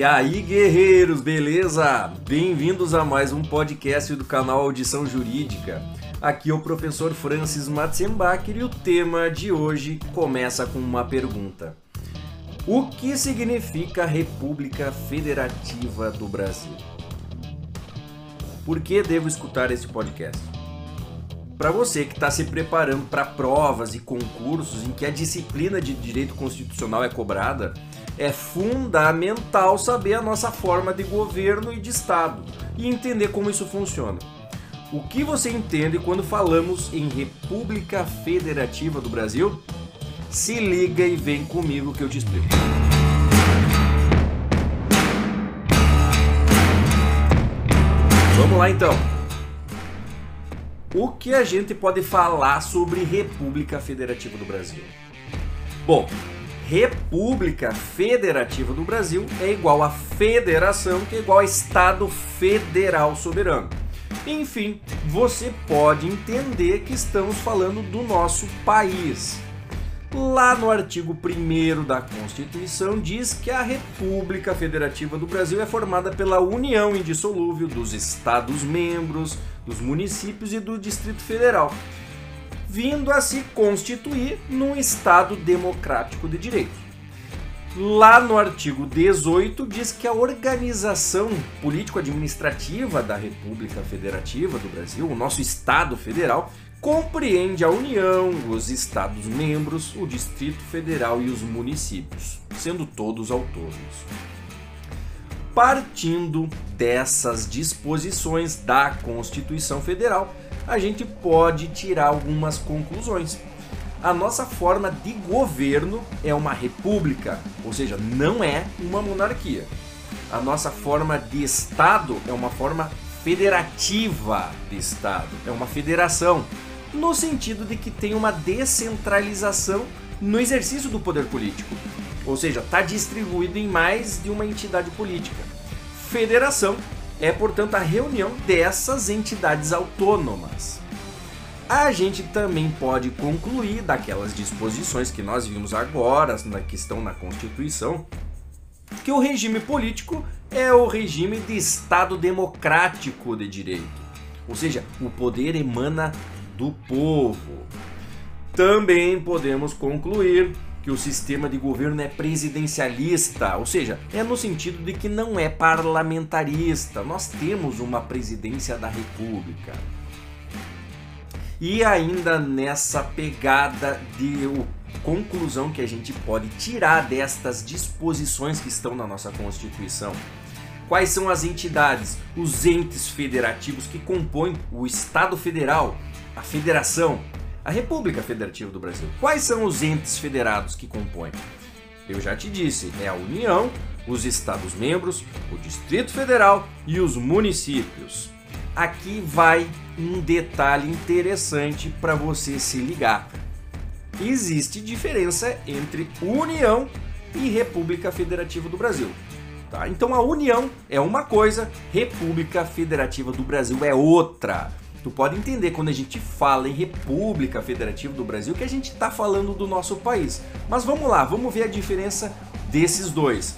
E aí, guerreiros, beleza? Bem-vindos a mais um podcast do canal Audição Jurídica. Aqui é o professor Francis Matzenbacher e o tema de hoje começa com uma pergunta. O que significa República Federativa do Brasil? Por que devo escutar este podcast? Para você que está se preparando para provas e concursos em que a disciplina de direito constitucional é cobrada, é fundamental saber a nossa forma de governo e de Estado e entender como isso funciona. O que você entende quando falamos em República Federativa do Brasil? Se liga e vem comigo que eu te explico. Vamos lá então. O que a gente pode falar sobre República Federativa do Brasil? Bom, República Federativa do Brasil é igual a federação, que é igual a Estado Federal Soberano. Enfim, você pode entender que estamos falando do nosso país. Lá no artigo 1 da Constituição diz que a República Federativa do Brasil é formada pela união indissolúvel dos Estados-membros, dos municípios e do Distrito Federal, vindo a se constituir num Estado democrático de direito. Lá no artigo 18 diz que a organização político-administrativa da República Federativa do Brasil, o nosso Estado Federal, compreende a União, os Estados-membros, o Distrito Federal e os municípios, sendo todos autônomos. Partindo dessas disposições da Constituição Federal, a gente pode tirar algumas conclusões. A nossa forma de governo é uma república, ou seja, não é uma monarquia. A nossa forma de Estado é uma forma federativa de Estado, é uma federação no sentido de que tem uma descentralização no exercício do poder político. Ou seja, está distribuído em mais de uma entidade política. Federação é, portanto, a reunião dessas entidades autônomas. A gente também pode concluir daquelas disposições que nós vimos agora, que estão na Constituição, que o regime político é o regime de Estado democrático de direito. Ou seja, o poder emana do povo. Também podemos concluir que o sistema de governo é presidencialista, ou seja, é no sentido de que não é parlamentarista. Nós temos uma presidência da República. E ainda nessa pegada de conclusão que a gente pode tirar destas disposições que estão na nossa Constituição. Quais são as entidades, os entes federativos que compõem o Estado Federal, a federação, a República Federativa do Brasil. Quais são os entes federados que compõem? Eu já te disse, é a União, os Estados-membros, o Distrito Federal e os municípios. Aqui vai um detalhe interessante para você se ligar. Existe diferença entre União e República Federativa do Brasil. Tá? Então a União é uma coisa, República Federativa do Brasil é outra. Tu pode entender quando a gente fala em República Federativa do Brasil que a gente está falando do nosso país. Mas vamos lá, vamos ver a diferença desses dois.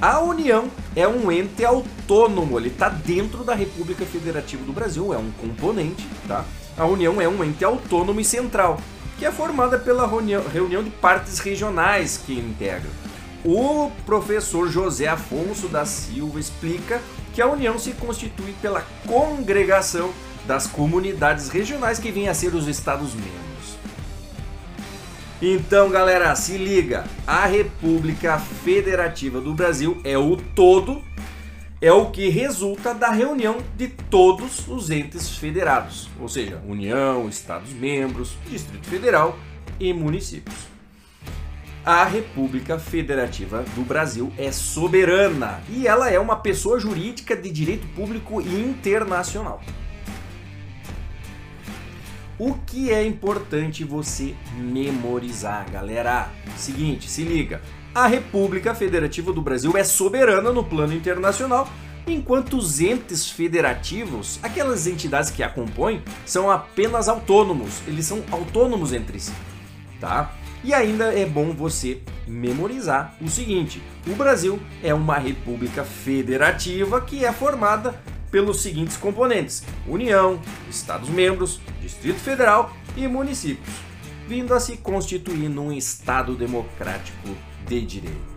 A União é um ente autônomo, ele está dentro da República Federativa do Brasil, é um componente, tá? A União é um ente autônomo e central, que é formada pela reunião de partes regionais que integram. O professor José Afonso da Silva explica que a União se constitui pela congregação das comunidades regionais que vêm a ser os Estados-membros. Então, galera, se liga. A República Federativa do Brasil é o todo, é o que resulta da reunião de todos os entes federados, ou seja, União, Estados-membros, Distrito Federal e municípios. A República Federativa do Brasil é soberana e ela é uma pessoa jurídica de direito público internacional. O que é importante você memorizar, galera? Seguinte, se liga. A República Federativa do Brasil é soberana no plano internacional, enquanto os entes federativos, aquelas entidades que a compõem, são apenas autônomos. Eles são autônomos entre si, tá? E ainda é bom você memorizar o seguinte: o Brasil é uma república federativa que é formada pelos seguintes componentes: União, Estados-membros, Distrito Federal e municípios, vindo a se constituir num Estado democrático de direito.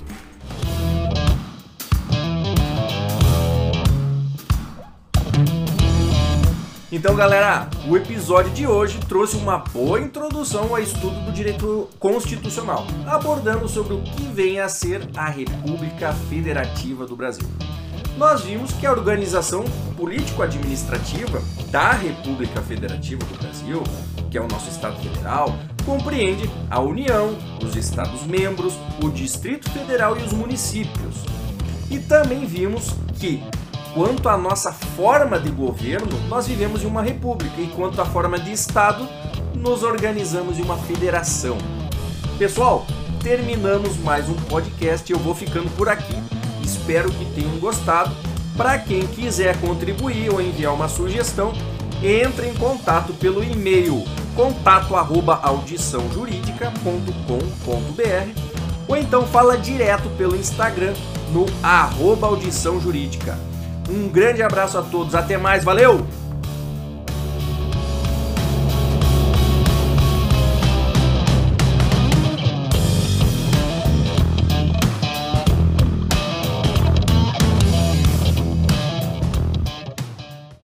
Então, galera, o episódio de hoje trouxe uma boa introdução ao estudo do direito constitucional, abordando sobre o que vem a ser a República Federativa do Brasil. Nós vimos que a organização político-administrativa da República Federativa do Brasil, que é o nosso Estado Federal, compreende a União, os Estados-membros, o Distrito Federal e os municípios. E também vimos que quanto à nossa forma de governo, nós vivemos em uma república, e quanto à forma de Estado, nos organizamos em uma federação. Pessoal, terminamos mais um podcast. Eu vou ficando por aqui. Espero que tenham gostado. Para quem quiser contribuir ou enviar uma sugestão, entre em contato pelo e-mail contato@audiçãojurídica.com.br ou então fala direto pelo Instagram no arroba audição jurídica. Um grande abraço a todos, até mais, valeu!